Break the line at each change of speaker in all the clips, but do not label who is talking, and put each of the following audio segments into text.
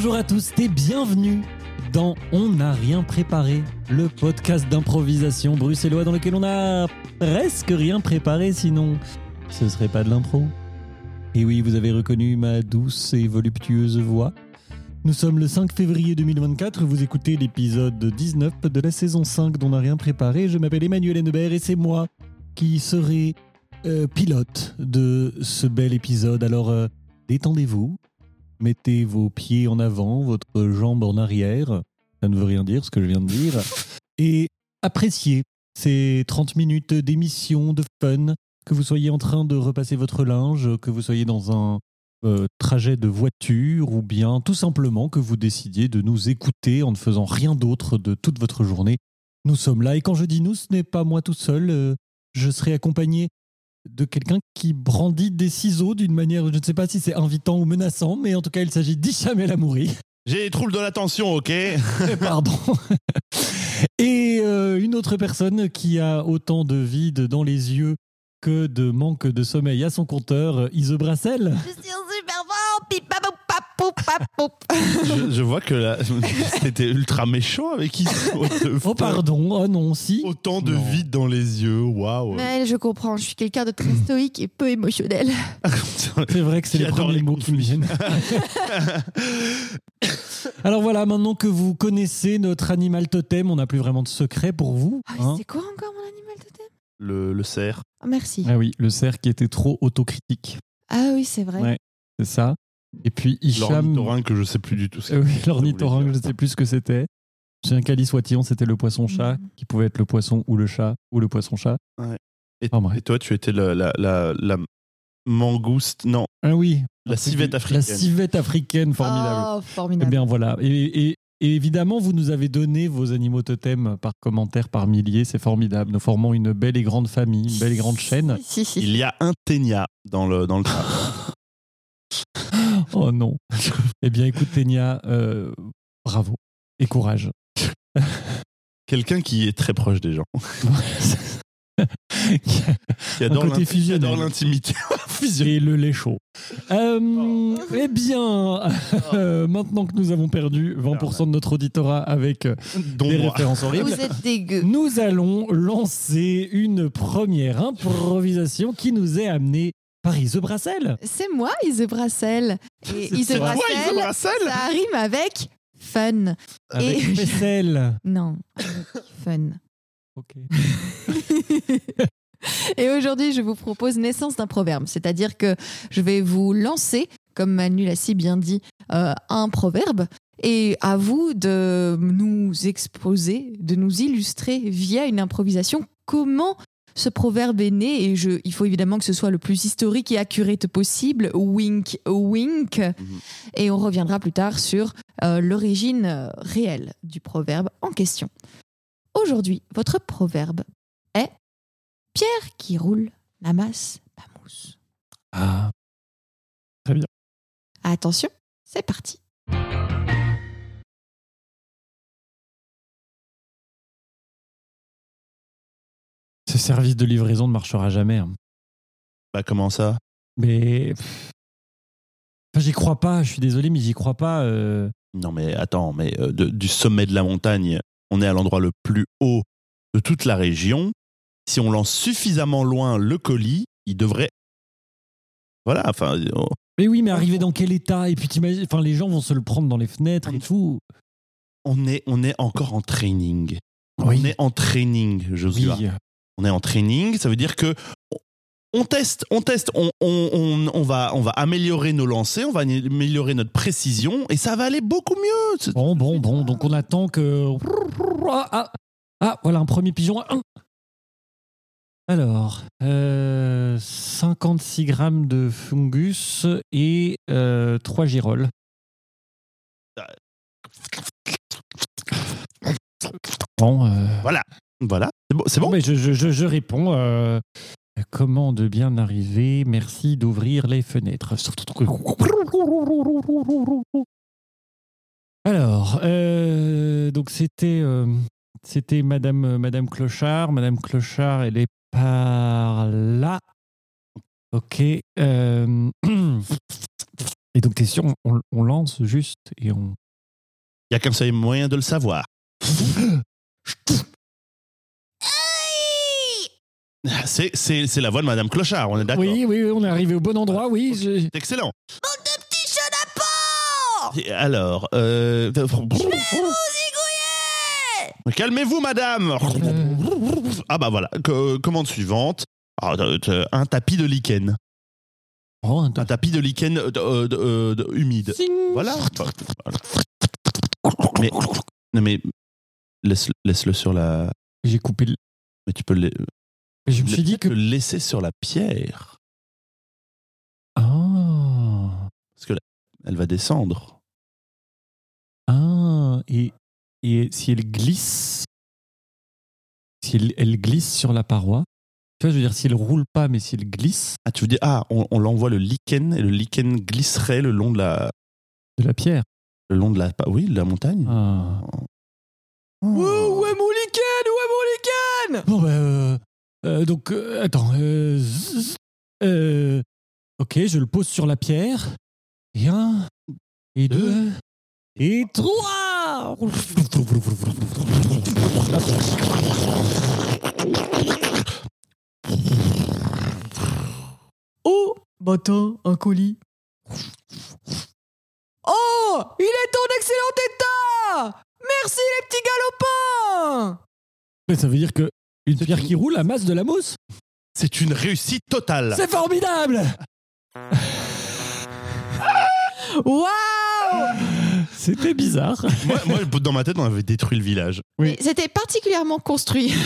Bonjour à tous et bienvenue dans On n'a rien préparé, le podcast d'improvisation bruxellois dans lequel on a presque rien préparé, sinon ce serait pas de l'impro. Et oui, vous avez reconnu ma douce et voluptueuse voix. Nous sommes le 5 février 2024, vous écoutez l'épisode 19 de la saison 5 d'On n'a rien préparé. Je m'appelle Emmanuel Hennebert et c'est moi qui serai euh, pilote de ce bel épisode. Alors euh, détendez-vous, mettez vos pieds en avant, votre jambe en arrière. Ça ne veut rien dire ce que je viens de dire. Et appréciez ces 30 minutes d'émission, de fun, que vous soyez en train de repasser votre linge, que vous soyez dans un euh, trajet de voiture ou bien tout simplement que vous décidiez de nous écouter en ne faisant rien d'autre de toute votre journée. Nous sommes là et quand je dis nous, ce n'est pas moi tout seul. euh, je serai accompagné de quelqu'un qui brandit des ciseaux d'une manière, je ne sais pas si c'est invitant ou menaçant, mais en tout cas, il s'agit d'Ishamel Amouri.
J'ai des troubles de l'attention, ok
Pardon. Et euh, une autre personne qui a autant de vide dans les yeux que de manque de sommeil à son compteur, Ise Brassel.
Je suis super fort, pipapou, papou, papou.
je, je vois que là, c'était ultra méchant avec Iso.
Oh pardon, oh non, si.
Autant de
Non.
vide dans les yeux, waouh.
Mais je comprends, je suis quelqu'un de très stoïque et peu émotionnel.
C'est vrai que c'est les premiers
les
mots qui me viennent. Alors voilà, maintenant que vous connaissez notre animal totem, on n'a plus vraiment de secret pour vous.
Ah,
hein.
c'est quoi encore mon animal totem?
Le, le cerf.
Ah, Merci.
Ah oui, le cerf qui était trop autocritique,
Ah oui, c'est vrai.
Ouais. c'est ça. Et puis Hicham,
L'ornithorynque que je sais plus du tout. ce que
oui, l'ornithorynque, je sais plus ce que c'était. J'ai un calice Watillon, c'était le poisson-chat,
Mhm.
qui pouvait être le poisson ou le chat, ou le poisson-chat.
Et,
bref.
et toi, tu étais la, la, la, la mangouste, non,
Ah oui.
la civette africaine.
La civette africaine, formidable.
Oh,
Eh
formidable.
bien voilà. Et, et- et évidemment, vous nous avez donné vos animaux totems par commentaire, par milliers. C'est formidable. Nous formons une belle et grande famille, une belle et grande chaîne.
Si, si.
Il y a un ténia dans le, dans le.
Oh non. eh bien, écoute, Ténia, euh, bravo et courage.
Quelqu'un qui est très proche des gens. Qui adore l'intimité.
Et le lait chaud. Euh, eh bien, euh, maintenant que nous avons perdu 20% de notre auditorat avec euh,
Dont
des
moi.
références horribles,
Vous êtes dégueu.
nous allons lancer une première improvisation qui nous est amenée par Ise Brassel.
C'est moi, Ise Brassel. Et
C'est
Ise
toi.
Ouais, Iso
Brassel,
Brassel
ça rime avec fun.
Avec
Et-. Non, avec fun.
Ok.
Et aujourd'hui, je vous propose naissance d'un proverbe, c'est-à-dire que je vais vous lancer, comme Manu l'a si bien dit, euh, un proverbe. Et à vous de nous exposer, de nous illustrer via une improvisation comment ce proverbe est né. Et je, il faut évidemment que ce soit le plus historique et accurate possible. Wink, wink. Et on reviendra plus tard sur euh, l'origine euh, réelle du proverbe en question. Aujourd'hui, votre proverbe est Pierre qui roule n'amasse pas mousse.
Ah.
Attention, c'est parti.
Ce service de livraison ne marchera jamais. hein.
Bah, comment ça?
Mais. Enfin, j'y crois pas, je suis désolé, mais j'y crois pas. euh.
Non, mais attends, mais euh, de- du sommet de la montagne, on est à l'endroit le plus haut de toute la région. Si on lance suffisamment loin le colis, il devrait. Voilà, enfin, oh,
Mais oui, mais arriver dans quel état? Et puis t'imagines, enfin, les gens vont se le prendre dans les fenêtres et tout.
on est, on est encore en training.
Oui.
On est en training, Joshua.
Oui.
On est en training, ça veut dire que on- teste, on teste, on, on, on, on va, on va améliorer nos lancers, on va améliorer notre précision et ça va aller beaucoup mieux.
Bon, bon, bon. Donc on attend que. Ah, ah, ah, voilà un premier pigeon. Alors, euh, 56 grammes de fungus et euh, 3 girolles. Bon, euh,
Voilà, voilà, c'est bon. c'est
bon,
bon
mais je, je- je- je réponds. Comment de bien arriver Merci d'ouvrir les fenêtres. Alors, euh, donc c'était euh, c'était Madame euh, Madame Clochard. Madame Clochard, elle est par là. Ok. Et donc, t'es sûr, on, on lance juste et on.
Il y a qu'un seul moyen de le savoir. C'est, c'est, c'est la voix de Madame Clochard, on est d'accord
Oui, oui, oui, on est arrivé au bon endroit, oui. je-
C'est excellent.
Petit chenapan
Et alors, euh... calmez-vous, Madame. Ah bah voilà, Que- commande suivante. Ah, euh, euh, un tapis de lichen.
Oh, un
Un tapis de lichen euh, de- euh, de- euh, de- humide. Voilà. Mais, non mais laisse, laisse-le sur la.
J'ai coupé. le-
Mais tu peux le,
Je me suis dit que.
le laisser sur la pierre
Ah.
parce que là, elle va descendre.
Ah. Et, et si elle glisse. Si elle, elle glisse sur la paroi. Tu vois, je veux dire, si elle roule pas, mais si elle glisse
Ah, tu veux dire ah, on, on l'envoie le lichen et le lichen glisserait le long de la,
de la pierre.
le long de la, oui, de la montagne.
Ah.
Oh.
Où est mon lichen? Où est mon lichen?
Bon, bah. euh, euh, donc, euh, attends. euh, euh, ok, je le pose sur la pierre. Et un. Et deux. Et trois
Oh Matin, un colis. Oh Il est en excellent état Merci les petits galopins
Mais Ça veut dire que une pierre
une-
qui roule amasse de la mousse
C'est une réussite totale.
C'est formidable
Waouh
C'était bizarre.
moi, moi, dans ma tête, on avait détruit le village.
Oui.
C'était particulièrement construit.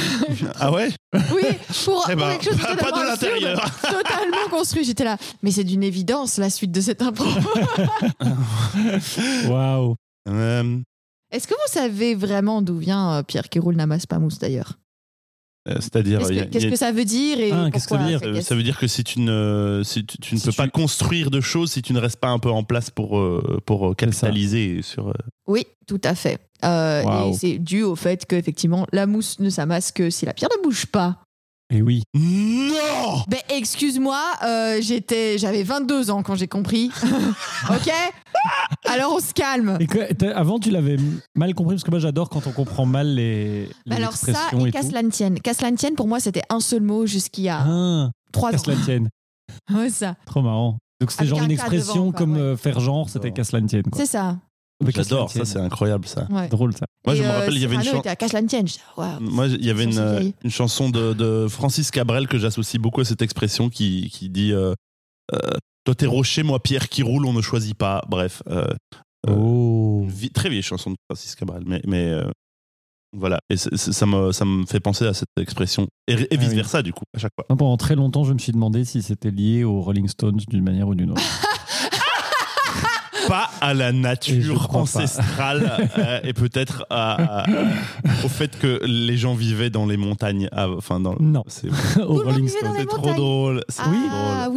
Ah ouais?
Oui, pour,
Eh
pour
ben,
quelque chose de
pas- pas
totalement
de
absurde,
l'intérieur.
totalement construit. J'étais là. Mais c'est d'une évidence la suite de cette impro.
Waouh.
Euh,
Est-ce que vous savez vraiment d'où vient euh, Pierre qui roule n'amasse pas mousse d'ailleurs?
C'est-à-dire,
Qu'est-ce que,
a- a-
ça veut dire et
Ah, qu'est-ce que ça veut
pourquoi
dire?
euh, ça veut dire que si tu ne, si tu, tu ne
Si
peux
tu-
pas construire de choses si tu ne restes pas un peu en place pour, euh, pour euh, capitaliser sur. euh,
Oui, tout à fait. Euh. Et c'est dû au fait que effectivement la mousse ne s'amasse que si la pierre ne bouge pas.
Et oui.
Non
Ben excuse-moi, euh, j'étais, j'avais 22 ans quand j'ai compris. ok Alors on se calme.
Et que, t'as- avant, tu l'avais mal compris parce que moi, j'adore quand on comprend mal les, les
Alors ça,
expressions
et
et
qu'à
tout.
cela ne tienne. Qu'à cela ne tienne, pour moi, c'était un seul mot jusqu'il y a
Ah,
trois ans.
cela ne tienne.
Ouais, ça.
Trop marrant. Donc c'était
Avec
genre
un
une expression
devant, quoi,
comme
ouais.
euh, faire genre, c'était cela ne tienne. quoi.
C'est ça.
J'adore ça, c'est incroyable ça.
Ouais.
drôle ça.
Moi, je me
euh,
rappelle, il y avait une chanson.
waouh.
Moi, il y avait une, euh, une chanson de, de Francis Cabrel que j'associe beaucoup à cette expression qui, qui dit euh, euh, Toi, t'es rocher, moi, pierre qui roule, on ne choisit pas. Bref, euh,
Oh.
vie- très vieille chanson de Francis Cabrel. Mais, mais euh, voilà, et ça, me, ça me fait penser à cette expression. Et, et
Ah oui.
vice-versa, du coup, à chaque fois.
Non, Pendant très longtemps, je me suis demandé si c'était lié aux Rolling Stones d'une manière ou d'une autre.
Pas à la nature ancestrale euh, et peut-être à- à- au fait que les gens vivaient dans les montagnes. ah, Enfin, dans,
Non.
c'est c'est trop
montagnes.
drôle. C'est
Ah
trop
oui,
drôle.
Ah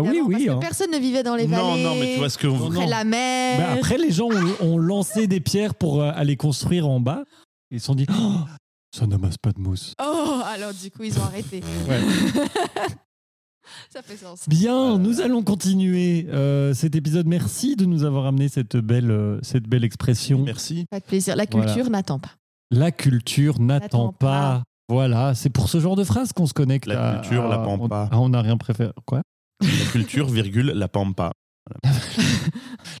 évidemment,
oui, oui,
parce que
hein.
personne ne vivait dans les vallées.
Non, non, mais tu vois ce que vous.
près de la mer.
Bah, après, les gens ont, ont lancé des pierres pour euh, aller construire en bas. Ils se sont dit Oh, ça n'amasse pas de mousse.
Oh, alors du coup, ils ont arrêté.
Ouais.
Ça fait sens.
Bien,
Euh.
nous allons continuer euh, cet épisode. Merci de nous avoir amené cette belle, euh, cette belle expression.
Merci.
Pas de plaisir. La
Voilà.
culture n'attend pas.
La culture n'attend pas.
pas.
Voilà, c'est pour ce genre de phrase qu'on se connecte.
La
à-
culture,
à-
la pampa.
On, ah, on n'a rien préféré. Quoi?
La culture, virgule, la pampa.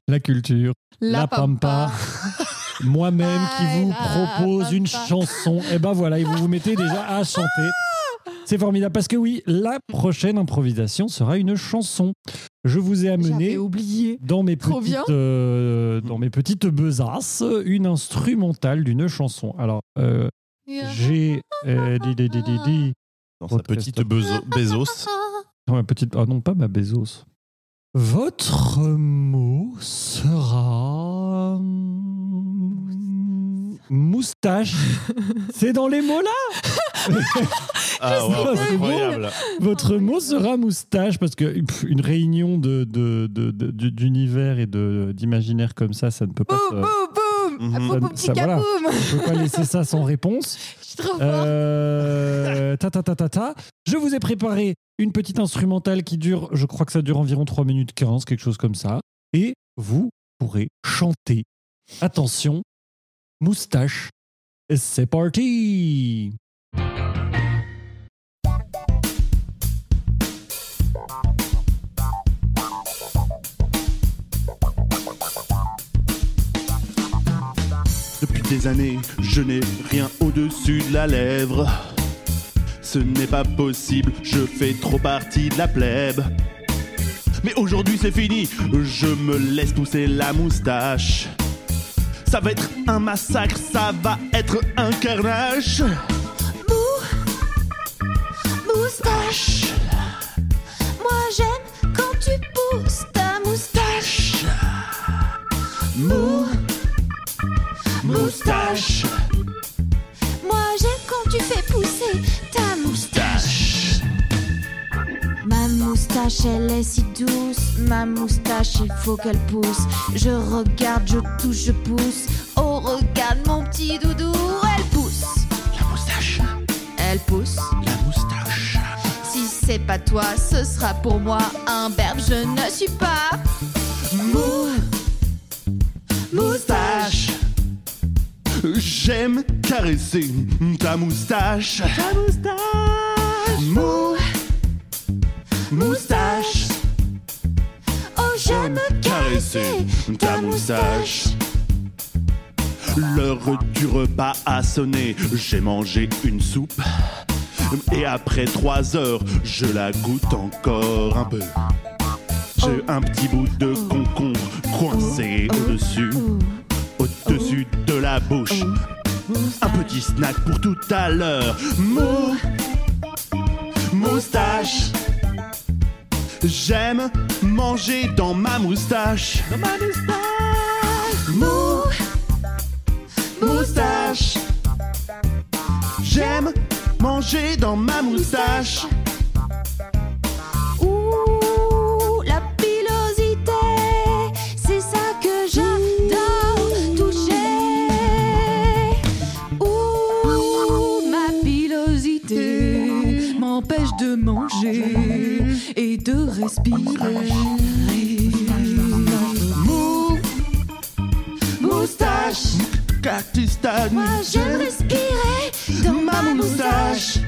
La culture. La pampa. Moi-même qui vous
Ah, la
propose une chanson. Et ben voilà, et vous vous mettez déjà à chanter. C'est formidable parce que oui, la prochaine improvisation sera une chanson. Je vous ai amené
oublié.
dans mes
Trop
petites, euh, dans mes petites besaces une instrumentale d'une chanson. Alors, euh, j'ai euh, dit, dit, dit, dit, dit,
Dans sa petite beso- Bezos.
ma petite, ah non pas ma Bezos. Votre mot sera moustache. C'est dans les mots là.
Ah, wow, incroyable.
Votre mot sera moustache parce que pff, une réunion de de- de- de- du- d'univers et de d'imaginaire comme ça, ça ne peut pas.
Boum,
se-
boum, boum.
Mhm.
Ah,
Ça-
petit
voilà. on peut pas laisser ça sans réponse.
Je suis trop fort.
Euh, ta, ta, ta, ta, ta. Je vous ai préparé une petite instrumentale qui dure, je crois que ça dure environ 3 minutes 15, quelque chose comme ça. et vous pourrez chanter. Attention, moustache, c'est parti
Depuis des années, je n'ai rien au-dessus de la lèvre. Ce n'est pas possible, je fais trop partie de la plèbe. Mais aujourd'hui c'est fini, je me laisse pousser la moustache. Ça va être un massacre, ça va être un carnage.
Moustache. Moi j'aime quand tu pousses ta moustache.
Mou, moustache,
Moi j'aime quand tu fais pousser ta moustache. Ma moustache elle est si douce. Ma moustache il faut qu'elle pousse. Je regarde, je touche, je pousse. Oh regarde mon petit doudou, elle pousse.
La moustache,
Elle pousse.
la moustache.
Si c'est pas toi, ce sera pour moi un berbe. Je ne suis pas.
Mou, moustache. J'aime caresser ta moustache. Ta moustache. Mou, moustache.
J'aime caresser
ta moustache. L'heure du repas a sonné, j'ai mangé une soupe. Et après trois heures, je la goûte encore un peu. J'ai un petit bout de concombre coincé au-dessus, au-dessus de la bouche. Un petit snack pour tout à l'heure. Mou, moustache. J'aime manger dans ma moustache. Dans ma moustache. Mou, moustache. J'aime manger dans ma moustache.
Manger et de respirer.
Mou, moustache.
Moi j'aime respirer dans
ma moustache.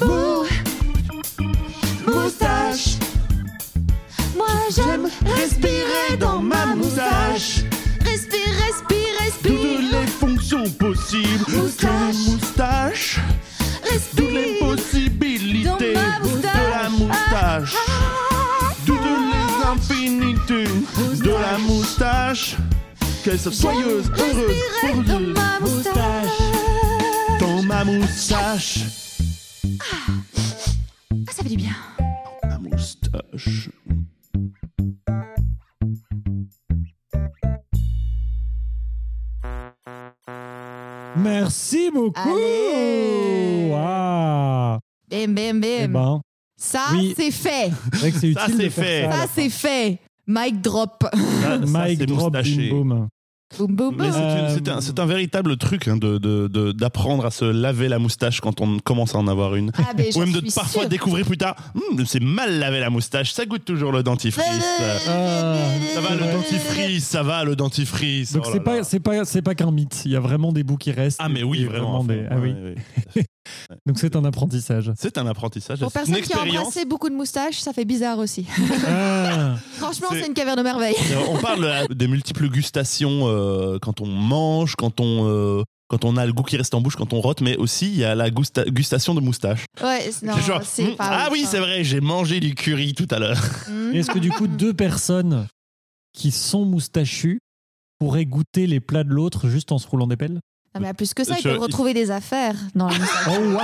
Mou, moustache.
Moi j'aime
Respirer dans ma moustache.
Respire, respire,
Toutes
respire.
les fonctions possibles
Moustache.
moustache. Toutes les
Respire.
Les infinités de la moustache. Qu'elle soit soyeuse, heureuse,
Respirer dans
heureuse.
ma moustache.
Dans ma moustache.
Ah, ça fait du bien.
Ma moustache.
Merci beaucoup
Allez.
Waouh
Bim, bim,
Eh
bim.
ben,
Ça,
Oui.
c'est fait.
c'est vrai que c'est
Ça,
utile de
c'est
faire
fait.
ça à
Ça,
la
c'est fait. Mic drop.
Ça, ça,
Mike
c'est
drop,
moustaché.
boom, boom.
Boum, boum,
Mais
boum.
c'est une- c'est un, c'est un véritable truc hein, de- de- de- d'apprendre à se laver la moustache quand on commence à en avoir une.
Ah,
Ou même de
suis
parfois
sûre.
découvrir plus tard, Hum, c'est mal lavé la moustache, ça goûte toujours le dentifrice.
Ah,
Ça va le dentifrice, ça va le dentifrice.
Donc
Oh
c'est
là
pas c'est pas c'est pas qu'un mythe. Il y a vraiment des bouts qui restent.
Ah mais oui, vraiment.
des-
enfin,
ah oui.
ouais, ouais.
Donc c'est un apprentissage.
C'est un apprentissage,
Pour personne qui a embrassé beaucoup de moustaches, ça fait bizarre aussi.
Ah.
Franchement,
C'est-
une caverne de merveille.
On parle des multiples gustations euh, quand on mange, quand on euh, quand on a le goût qui reste en bouche, quand on rote, mais aussi il y a la gusta- gustation de moustache.
Ouais, non,
genre,
pas
ah oui,
hein.
c'est vrai, j'ai mangé du curry tout à l'heure.
Mhm.
Est-ce que du coup deux personnes qui sont moustachues pourraient goûter les plats de l'autre juste en se roulant des pelles?
Non, mais plus que ça, ils
Je-
peuvent retrouver des affaires dans la moustache.
Oh wow.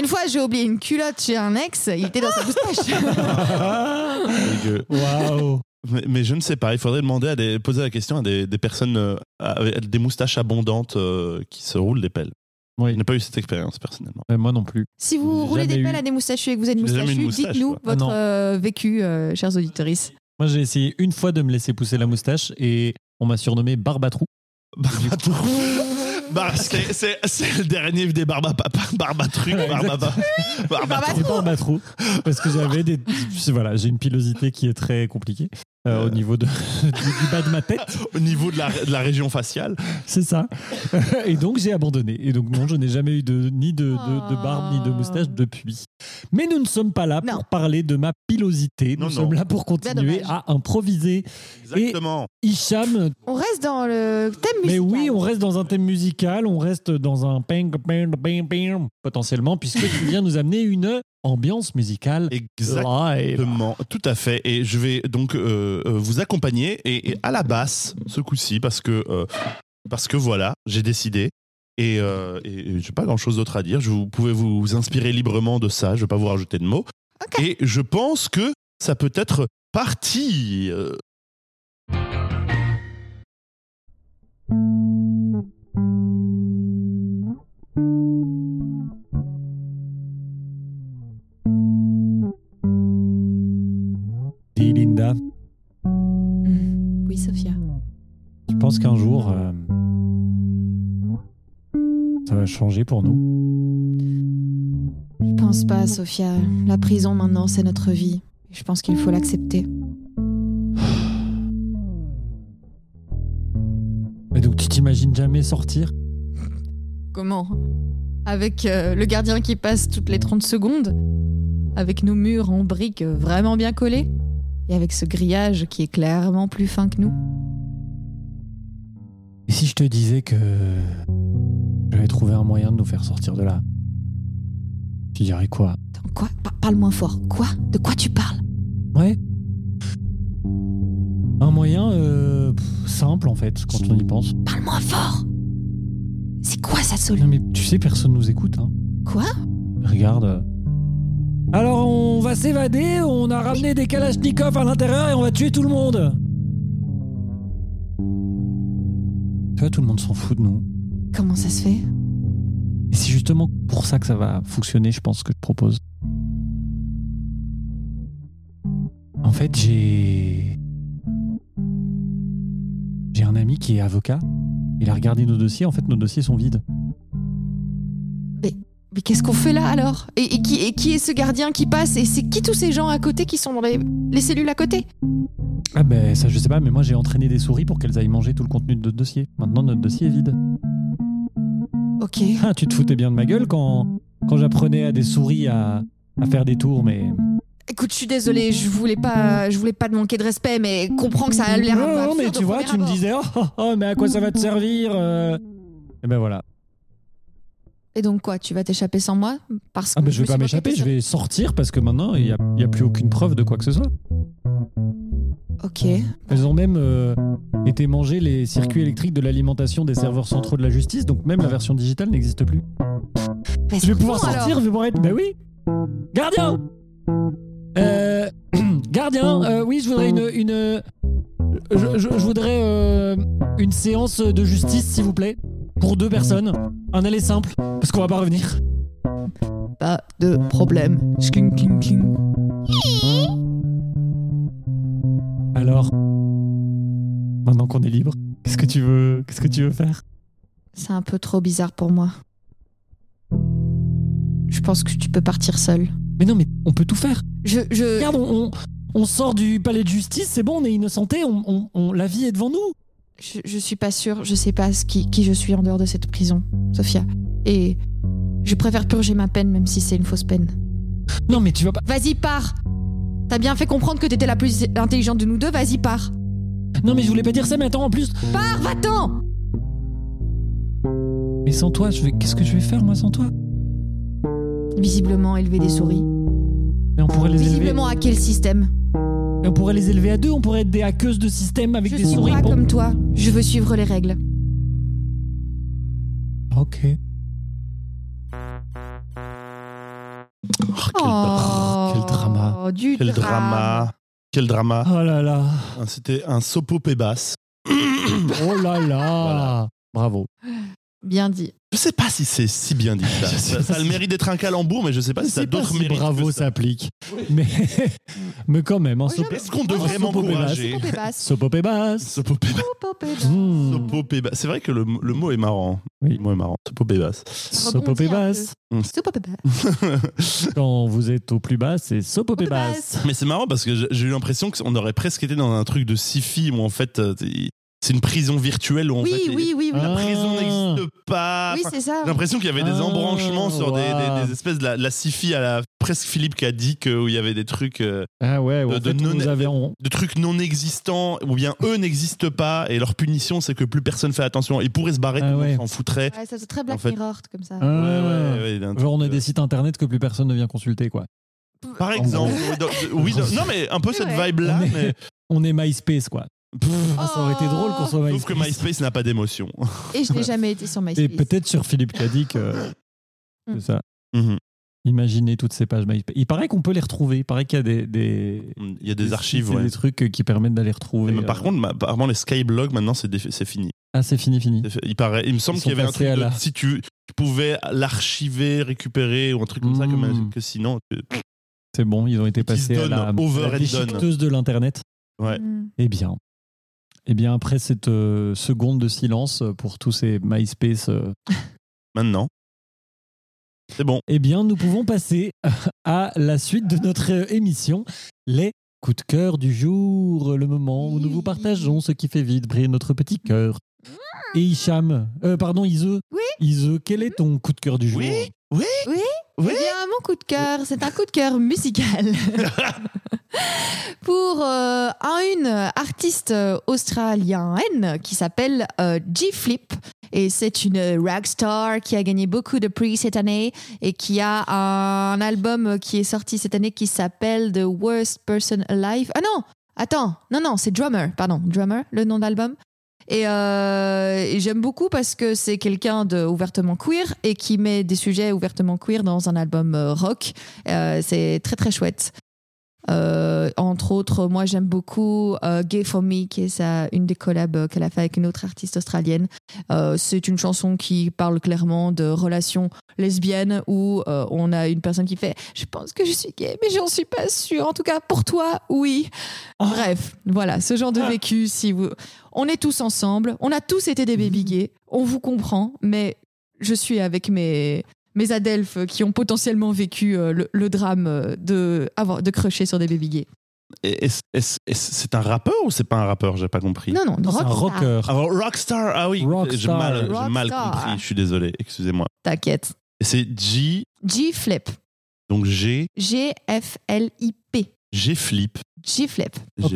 Une fois, j'ai oublié une culotte chez un ex, il était dans sa moustache.
Waouh.
Mais, mais je ne sais pas, il faudrait demander à des, poser la question à des, des personnes euh, avec des moustaches abondantes euh, qui se roulent des pelles.
Oui.
Je n'ai pas eu cette expérience personnellement.
Euh, moi non plus.
si vous roulez des pelles
eu.
à des moustachus et que vous êtes
J'ai jamais eu une
moustachu,
moustache,
dites-nous.
Ah,
votre
non.
euh, vécu, euh, chers auditeurs.
Moi j'ai essayé une fois de me laisser pousser la moustache et on m'a surnommé Barbatrou.
Barbatrou. Bah, c'est, c'est- c'est le dernier des barbapapa, barbatruc, barbaba. Barbatrou.
Barbatrou parce que j'avais des voilà j'ai une pilosité qui est très compliquée. Euh, au niveau de, du, du bas de ma tête.
Au niveau de la, de la région faciale.
C'est ça. Et donc j'ai abandonné. Et donc non, je n'ai jamais eu de, ni de, de, de barbe ni de moustache depuis. Mais nous ne sommes pas là
Non.
pour parler de ma pilosité. Nous
Non, non.
sommes là pour continuer à improviser.
Exactement.
Hicham,
On reste dans le thème
mais
musical.
oui, on reste dans un thème musical, on reste dans un ping, ping, ping, ping, potentiellement, puisque tu viens nous amener une ambiance musicale
Exactement.
live.
Tout à fait. Et je vais donc euh, euh, vous accompagner et, et à la basse ce coup-ci parce que euh, parce que voilà, j'ai décidé. Et, euh, et, j'ai pas grand chose d'autre à dire. Je vous pouvez vous, vous inspirer librement de ça. Je vais pas vous rajouter de mots. Et je pense que ça peut être parti.
Linda,
Mm. Oui, Sophia.
tu penses qu'un jour, euh, ça va changer pour nous?
Je pense pas, Sophia. La prison maintenant, c'est notre vie. Je pense qu'il faut l'accepter.
Et donc tu t'imagines jamais sortir?
Comment? Avec euh, le gardien qui passe toutes les 30 secondes? Avec nos murs en briques vraiment bien collés? Et avec ce grillage qui est clairement plus fin que nous
Et si je te disais que j'avais trouvé un moyen de nous faire sortir de là Tu dirais quoi?
Attends, quoi? Pa- Parle moins fort. Quoi? De quoi tu parles?
Ouais. Un moyen euh, simple en fait, quand on y pense.
Parle moins fort C'est quoi ça, Sol
Non mais tu sais, personne nous écoute. Hein.
Quoi?
Regarde. Alors on va s'évader, on a ramené des kalachnikovs à l'intérieur et on va tuer tout le monde. Tu vois, tout le monde s'en fout de nous.
Comment ça se fait?
Et c'est justement pour ça que ça va fonctionner, je pense, que je propose. En fait, j'ai. J'ai un ami qui est avocat. Il a regardé nos dossiers. En fait, nos dossiers sont vides.
Mais qu'est-ce qu'on fait là alors? Et, et qui, et qui est ce gardien qui passe? Et c'est qui tous ces gens à côté qui sont dans les, les cellules à côté?
Ah ben, ça, je sais pas, mais moi, j'ai entraîné des souris pour qu'elles aillent manger tout le contenu de notre dossier. Maintenant, notre dossier est vide.
Ok.
Ah, tu te foutais bien de ma gueule quand, quand j'apprenais à des souris à, à faire des tours, mais.
Écoute, je suis désolée, je voulais pas, je voulais pas te manquer de respect, mais comprends que ça a l'air un peu
Non, non, mais tu vois, tu me disais, oh, oh, oh, mais à quoi ça va te servir euh? Et ben voilà.
Et donc quoi, tu vas t'échapper sans moi Parce que
Ah ben je vais pas m'échapper, je vais sortir parce que maintenant il n'y a, il y a plus aucune preuve de quoi que ce soit.
Ok.
Elles ont même euh, été manger les circuits électriques de l'alimentation des serveurs centraux de la justice, donc même la version digitale n'existe plus.
Mais
Je vais pouvoir
bon,
sortir, je vais pouvoir être. Ben oui Gardien euh, Gardien, euh, oui, je voudrais une. une je, je- je voudrais une séance de justice, s'il vous plaît, pour deux personnes. Un aller simple, parce qu'on va pas revenir.
Pas de problème. Schling, cling, cling.
Alors, maintenant qu'on est libre, qu'est-ce que tu veux, qu'est-ce que tu veux faire?
C'est un peu trop bizarre pour moi. Je pense que tu peux partir seul.
Mais non, mais on peut tout faire.
Je, je.
Regarde, on, on- on sort du palais de justice, c'est bon, on est innocenté, on, on- on- la vie est devant nous.
Je, je suis pas sûre, je sais pas qui, qui je suis en dehors de cette prison, Sophia. Et je préfère purger ma peine même si c'est une fausse peine.
Non, mais tu vas pas.
Vas-y, pars T'as bien fait comprendre que t'étais la plus intelligente de nous deux, vas-y, pars
Non, mais je voulais pas dire ça, mais attends, en plus.
Pars, va-t'en
Mais sans toi, je vais... qu'est-ce que je vais faire, moi, sans toi?
Visiblement élever des souris.
Mais on pourrait les élever.
Visiblement à quel système
Et on pourrait les élever à deux, on pourrait être des hackeuses de système avec
Je
des
suis
souris.
pas
Bon.
comme toi, je veux suivre les règles.
Ok.
oh, quel, dra-
quel drama.
Du
quel drama. Quel drama.
Oh là là.
C'était un sopopé basse.
Oh là là.
Voilà.
Bravo.
Bien dit.
Je sais pas si c'est si bien dit. Ça, ça, a le mérite d'être un calembour, mais je sais pas
Je
si ça a d'autres
si
mérites.
bravo s'applique. Mais, mais quand même, en
Oui, j'aime-
Est-ce qu'on devrait m'encourager
Popé basse.
Sopopé basse.
Sopopé basse.
Popé basse.
Mmh.
Sopopé basse. C'est vrai que le, le mot est marrant.
Oui.
Le mot est marrant. Sopopé basse.
Sopopé
rebondit un
basse.
C'est popé basse.
Quand vous êtes au plus bas, c'est sopopé basse.
Mais c'est marrant parce que j'ai- j'ai eu l'impression qu'on aurait presque été dans un truc de sci-fi où en fait euh, c'est une prison virtuelle où en
Oui,
fait
oui, oui, oui.
la
Ah.
prison n'existe pas.
Oui,
Enfin,
c'est ça.
j'ai l'impression qu'il y avait des
Ah,
embranchements sur des,
waouh.
des- des espèces de la, la sci-fi à la presque Philippe qui a dit que, où il y avait des trucs euh,
Ah ouais,
De-
fait,
non- de trucs non existants ou bien eux n'existent pas et leur punition c'est que plus personne fait attention. Ils pourraient se barrer,
Ah ouais.
s'en foutrait.
Ouais, ça c'est très Black
En fait-
Mirror comme ça.
Ah. Genre, on a des sites internet que plus personne ne vient consulter, quoi.
Par exemple, oui, non mais un peu cette
ouais.
vibe là,
On est-
mais
On est MySpace, quoi. Ah, ça aurait été drôle qu'on soit MySpace.
sauf que MySpace n'a pas d'émotion.
Et je n'ai jamais été sur
Et
MySpace.
peut-être sur Philippe Cadic, euh,
Mm.
c'est ça.
Mhm.
Imaginez toutes ces pages MySpace. Il paraît qu'on peut les retrouver. Il paraît qu'il y a des, des,
Il y a des archives,
et
ouais.
des trucs qui permettent d'aller retrouver.
Mais par
euh,
contre, apparemment, les skyblogs, maintenant, c'est fini.
ah, c'est fini, fini.
Il, paraît, il me semble qu'il y avait un truc de-
la-
si tu, tu pouvais l'archiver, récupérer ou un truc comme ça, que,
Mm.
que sinon. tu-
C'est bon, ils ont été passés à la,
over
la déchiqueteuse de l'Internet.
Ouais.
Mm.
Eh bien, eh bien, après cette euh, seconde de silence pour tous ces MySpace, euh,
Maintenant. C'est bon.
eh bien, nous pouvons passer à la suite de notre euh, émission, les coups de cœur du jour, le moment où nous vous partageons ce qui fait vite briller notre petit cœur. Et Hicham, euh, pardon Ise,
Oui
Ise, quel est ton coup de cœur du jour?
Oui, oui,
Oui
oui.
Eh bien, mon coup de cœur, c'est un coup de cœur musical. Pour euh, un- une artiste euh, australienne qui s'appelle euh, G-Flip. Et c'est une rockstar qui a gagné beaucoup de prix cette année et qui a un album qui est sorti cette année qui s'appelle The Worst Person Alive. Ah non, attends, non, non, c'est Drummer, pardon, Drummer, le nom d'album. Et, euh, et j'aime beaucoup parce que c'est quelqu'un de ouvertement queer et qui met des sujets ouvertement queer dans un album euh, rock. C'est très très chouette. Euh, entre autres, moi j'aime beaucoup euh, Gay for Me, qui est sa, une des collabs euh, qu'elle a fait avec une autre artiste australienne. Euh, c'est une chanson qui parle clairement de relations lesbiennes où on a une personne qui fait Je pense que je suis gay, mais j'en suis pas sûre. En tout cas, pour toi, oui. Bref, voilà, ce genre de vécu. Si vous... On est tous ensemble, on a tous été des baby gays, on vous comprend, mais je suis avec mes, mes adelphes qui ont potentiellement vécu euh, le, le drame euh, de, avoir, de crusher sur des baby gays.
C'est un rappeur ou c'est pas un rappeur? J'ai pas compris.
Non, non,
Non, C'est un
rockstar.
rocker.
Ah, Rockstar, ah oui,
Rockstar.
j'ai mal, j'ai mal compris, je suis désolé, excusez-moi.
T'inquiète.
C'est G,
G-Flip.
donc G,
G-F-L-I-P. G-Flip.
G-
Ok,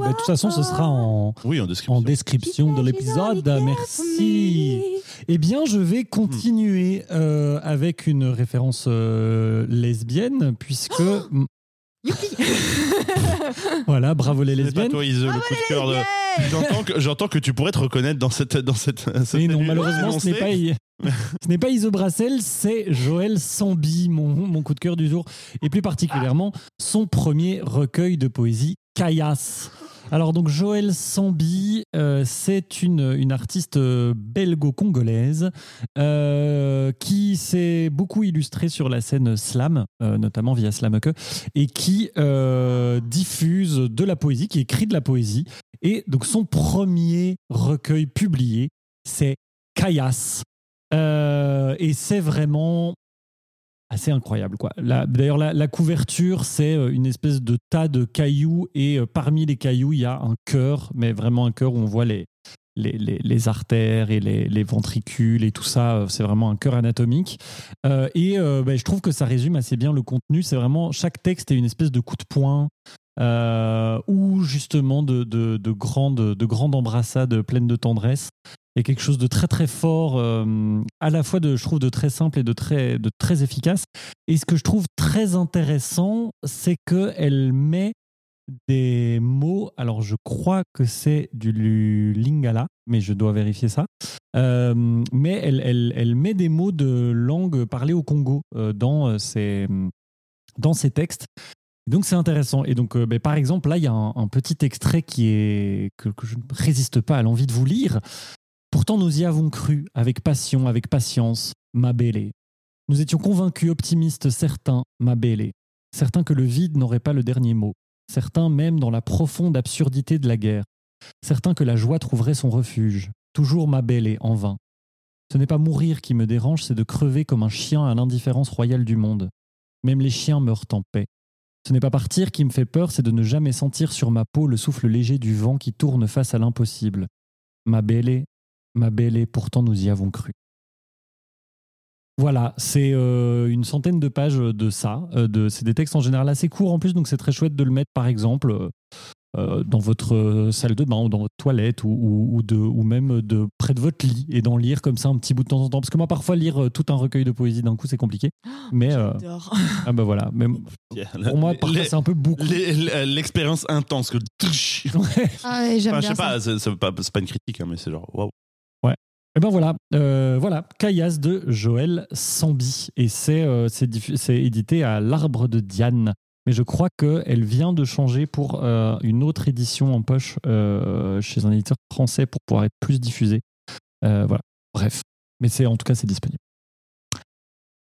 bah, de toute façon, ce sera en,
Oui, en description.
en description de l'épisode. Merci. Eh bien, je vais continuer euh, avec une référence euh, lesbienne, puisque.
Youpi
voilà, bravo les
C'est pas
lesbiennes.
toi, Ise, le coup de cœur de. J'entends que, j'entends que tu pourrais te reconnaître dans cette. Dans cette, cette
Mais non, malheureusement, ce n'est pas, ce n'est pas Ise Brassel, c'est Joël Sambi, mon, mon coup de cœur du jour, et plus particulièrement son premier recueil de poésie, Caillasse. Alors donc Joël Sambi, euh, c'est une, artiste euh, belgo-congolaise euh, qui s'est beaucoup illustrée sur la scène slam, notamment via Slameke, et qui diffuse de la poésie, qui écrit de la poésie. Et donc son premier recueil publié, c'est. Euh, et c'est vraiment assez incroyable. quoi. D'ailleurs, la, couverture, c'est euh, une espèce de tas de cailloux et euh, parmi les cailloux, il y a un cœur, mais vraiment un cœur où on voit les, les, les- les artères et les, les ventricules et tout ça. euh, C'est vraiment un cœur anatomique. Et bah, je trouve que ça résume assez bien le contenu. C'est vraiment chaque texte est une espèce de coup de poing. ou justement de, de, de grandes, de grandes embrassades pleines de tendresse. Quelque chose de très très fort, euh, à la fois de, je trouve, de très simple et de très, de très efficace. Et ce que je trouve très intéressant, c'est qu'elle met des mots, alors je crois que c'est du lingala, mais je dois vérifier ça, Euh, mais elle, elle, met des mots de langue parlée au Congo euh, dans, ses, dans ses textes. Donc c'est intéressant. Et donc, ben, par exemple, là, il y a un, petit extrait qui est que je ne résiste pas à l'envie de vous lire. Pourtant, nous y avons cru, avec passion, avec patience, ma belle. Nous étions convaincus, optimistes, certains, ma belle. Certains que le vide n'aurait pas le dernier mot. Certains même dans la profonde absurdité de la guerre. Certains que la joie trouverait son refuge. Toujours ma belle en vain. Ce n'est pas mourir qui me dérange, c'est de crever comme un chien à l'indifférence royale du monde. Même les chiens meurent en paix. Ce n'est pas partir qui me fait peur, c'est de ne jamais sentir sur ma peau le souffle léger du vent qui tourne face à l'impossible. Ma belle, ma belle, pourtant nous y avons cru. Voilà, c'est euh, une centaine de pages de ça. euh, de, c'est des textes en général assez courts en plus, donc c'est très chouette de le mettre par exemple euh, euh, dans votre euh, salle de bain ou dans votre toilette ou, ou, ou de, ou même de près de votre lit et d'en lire comme ça un petit bout de temps en temps. Parce que moi, parfois, lire euh, tout un recueil de poésie d'un coup, c'est compliqué. Mais euh,
J'adore.
ah bah voilà, même pour moi, parfois, c'est un peu beaucoup.
L'expérience intense que.
Ouais.
Ah ouais, j'aime
Enfin, je
bien
sais
ça.
pas, c'est c'est pas, c'est pas une critique, hein, mais c'est genre waouh.
Et ben voilà, euh, voilà, de Joël Sambi. Et c'est euh, c'est édité à l'Arbre de Diane. Mais je crois qu'elle vient de changer pour euh, une autre édition en poche euh, chez un éditeur français pour pouvoir être plus diffusée. Voilà, bref. Mais c'est en tout cas, c'est disponible.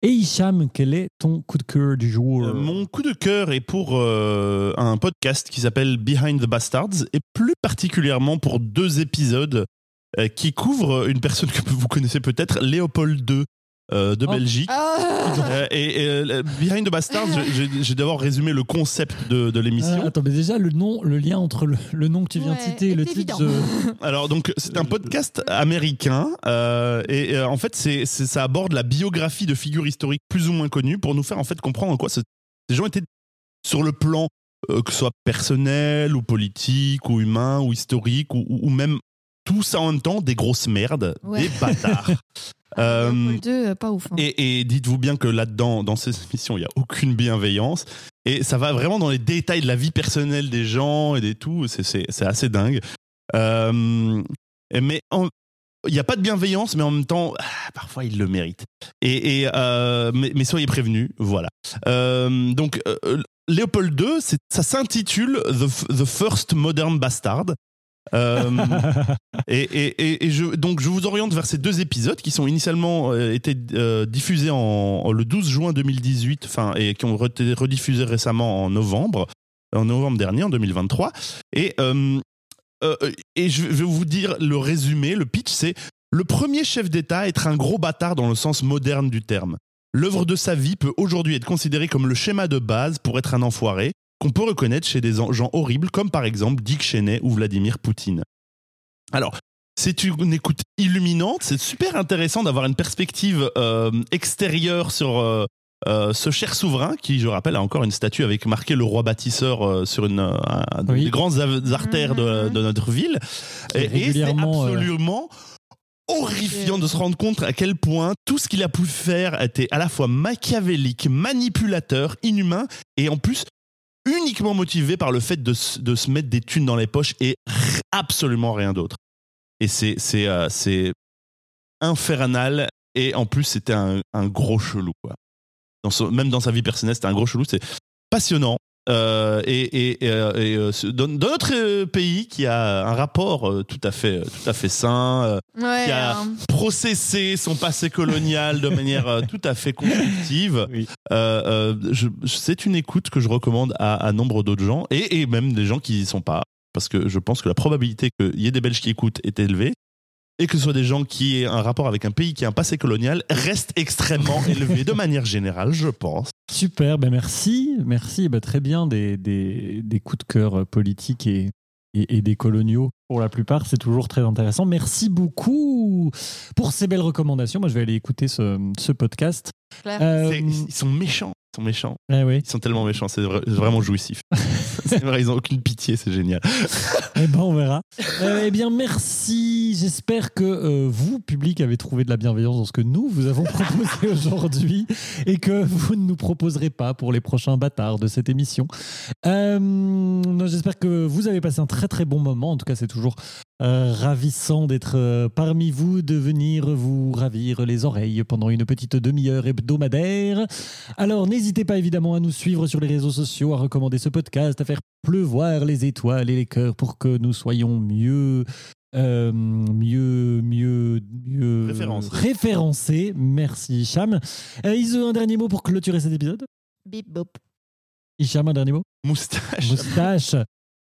Et Hicham, quel est ton coup de cœur du jour?
Mon coup de cœur est pour un podcast qui s'appelle Behind the Bastards et plus particulièrement pour deux épisodes euh, qui couvrent une personne que vous connaissez peut-être, Léopold II euh, de
Oh.
Belgique.
Ah
Euh, et et, euh, Behind the Bastards, j'ai d'abord résumé le concept de, de l'émission.
Attends, mais déjà, le nom, le lien entre le, le nom que tu viens de
Ouais,
citer et le titre.
Alors donc c'est un podcast américain euh, et euh, en fait c'est ça aborde la biographie de figures historiques plus ou moins connues pour nous faire en fait comprendre en quoi ce- ces gens étaient sur le plan euh, que ce soit personnel ou politique ou humain ou historique ou même tout ça en même temps des grosses merdes,
Ouais.
des bâtards. Euh,
Léopold II, euh, pas ouf. hein.
et, et dites-vous bien que là-dedans, dans ces émissions, il n'y a aucune bienveillance. Et ça va vraiment dans les détails de la vie personnelle des gens et des tout. C'est- assez dingue. Euh, mais il n'y a pas de bienveillance, mais en même temps, ah, parfois ils le méritent. Et, et, euh, mais, mais soyez prévenus, voilà. Euh, donc, euh, Léopold II, ça s'intitule The, The First Modern Bastard. Euh, et, et- et- je, donc je vous oriente vers ces deux épisodes qui sont initialement euh, été euh, diffusés en, le 12 juin 2018, enfin et qui ont été rediffusés récemment en novembre, en novembre dernier, en 2023. Et et je vais vous dire le résumé, le pitch, c'est le premier chef d'État être un gros bâtard dans le sens moderne du terme. L'œuvre de sa vie peut aujourd'hui être considérée comme le schéma de base pour être un enfoiré, qu'on peut reconnaître chez des gens horribles comme par exemple Dick Cheney ou Vladimir Poutine. Alors, c'est une écoute illuminante, c'est super intéressant d'avoir une perspective euh, extérieure sur euh, euh, ce cher souverain qui, je rappelle, a encore une statue avec marqué le roi bâtisseur euh, sur une, euh, un-
Oui.
des grandes artères de,
Mhm.
de notre ville. Et, et c'est
euh,
absolument horrifiant de se rendre compte à quel point tout ce qu'il a pu faire était à la fois machiavélique, manipulateur, inhumain et en plus uniquement motivé par le fait de, de se mettre des thunes dans les poches et absolument rien d'autre. Et c'est c'est euh, infernal et en plus c'était un, gros chelou quoi. Même dans sa vie personnelle c'était un gros chelou. C'est passionnant. Euh, et et- et, euh, et, euh, dans, dans notre pays qui a un rapport tout à fait tout à fait sain, euh,
Ouais,
qui a-
hein.
processer son passé colonial de manière tout à fait constructive.
Oui.
Euh, euh, c'est une écoute que je recommande à, à nombre d'autres gens et, et même des gens qui y sont pas. Parce que je pense que la probabilité qu'il y ait des Belges qui écoutent est élevée et que ce soit des gens qui aient un rapport avec un pays qui a un passé colonial reste extrêmement élevé de manière générale, je pense.
Super, ben merci, merci, ben très bien des, des, des coups de cœur politiques et, et, et des coloniaux pour la plupart, c'est toujours très intéressant. Merci beaucoup pour ces belles recommandations. Moi, je vais aller écouter ce, ce podcast. Euh,
Ils sont méchants. Ils sont méchants.
eh oui.
Ils sont tellement méchants. C'est vra- vraiment jouissif. c'est vrai, ils ont aucune pitié. C'est génial.
Eh ben, on verra. Euh, eh bien, merci. J'espère que euh, vous, public, avez trouvé de la bienveillance dans ce que nous vous avons proposé aujourd'hui et que vous ne nous proposerez pas pour les prochains bâtards de cette émission. Euh, J'espère que vous avez passé un très très bon moment. En tout cas, c'est toujours euh, ravissant d'être euh, parmi vous, de venir vous ravir les oreilles pendant une petite demi-heure hebdomadaire. Alors, n'hésitez pas évidemment à nous suivre sur les réseaux sociaux, à recommander ce podcast, à faire pleuvoir les étoiles et les cœurs pour que nous soyons mieux euh, mieux, mieux, mieux
Référencé.
référencé. Merci, Hicham. Euh, Iso, un dernier mot pour clôturer cet épisode?
Bip bop.
Hicham, un dernier mot?
Moustache.
Moustache.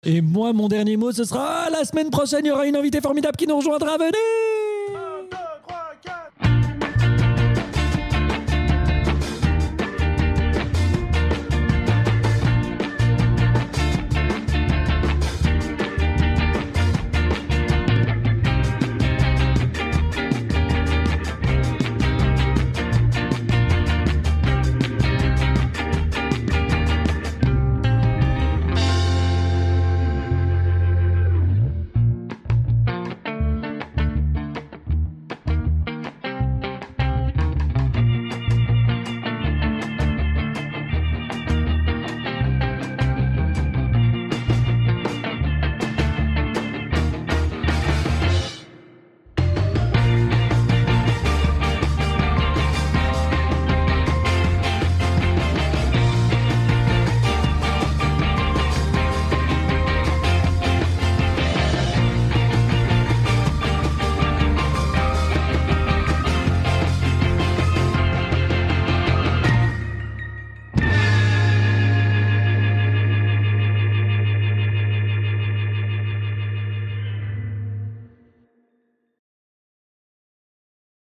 Et moi, mon dernier mot, ce sera la semaine prochaine, il y aura une invitée formidable qui nous rejoindra. Venez